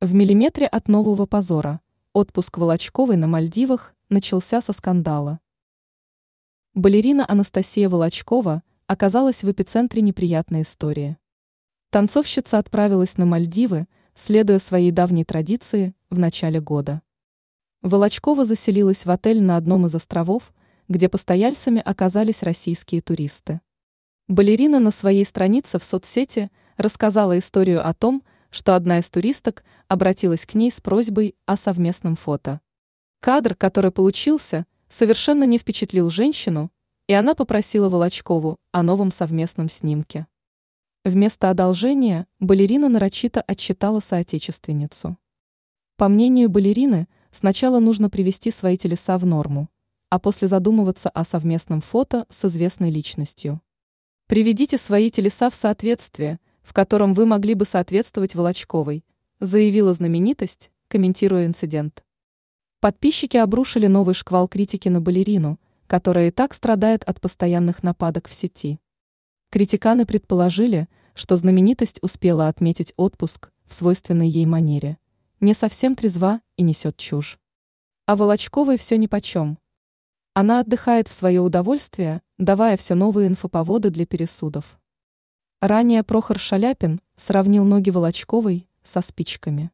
В миллиметре от нового позора отпуск Волочковой на Мальдивах начался со скандала. Балерина Анастасия Волочкова оказалась в эпицентре неприятной истории. Танцовщица отправилась на Мальдивы, следуя своей давней традиции, в начале года. Волочкова заселилась в отель на одном из островов, где постояльцами оказались российские туристы. Балерина на своей странице в соцсети рассказала историю о том, что одна из туристок обратилась к ней с просьбой о совместном фото. Кадр, который получился, совершенно не впечатлил женщину, и она попросила Волочкову о новом совместном снимке. Вместо одолжения балерина нарочито отчитала соотечественницу. По мнению балерины, сначала нужно привести свои телеса в норму, а после задумываться о совместном фото с известной личностью. Приведите свои телеса в соответствие – в котором вы могли бы соответствовать Волочковой, заявила знаменитость, комментируя инцидент. Подписчики обрушили новый шквал критики на балерину, которая и так страдает от постоянных нападок в сети. Критиканы предположили, что знаменитость успела отметить отпуск в свойственной ей манере. Не совсем трезва и несет чушь. А Волочковой все нипочем. Она отдыхает в свое удовольствие, давая все новые инфоповоды для пересудов. Ранее Прохор Шаляпин сравнил ноги Волочковой со спичками.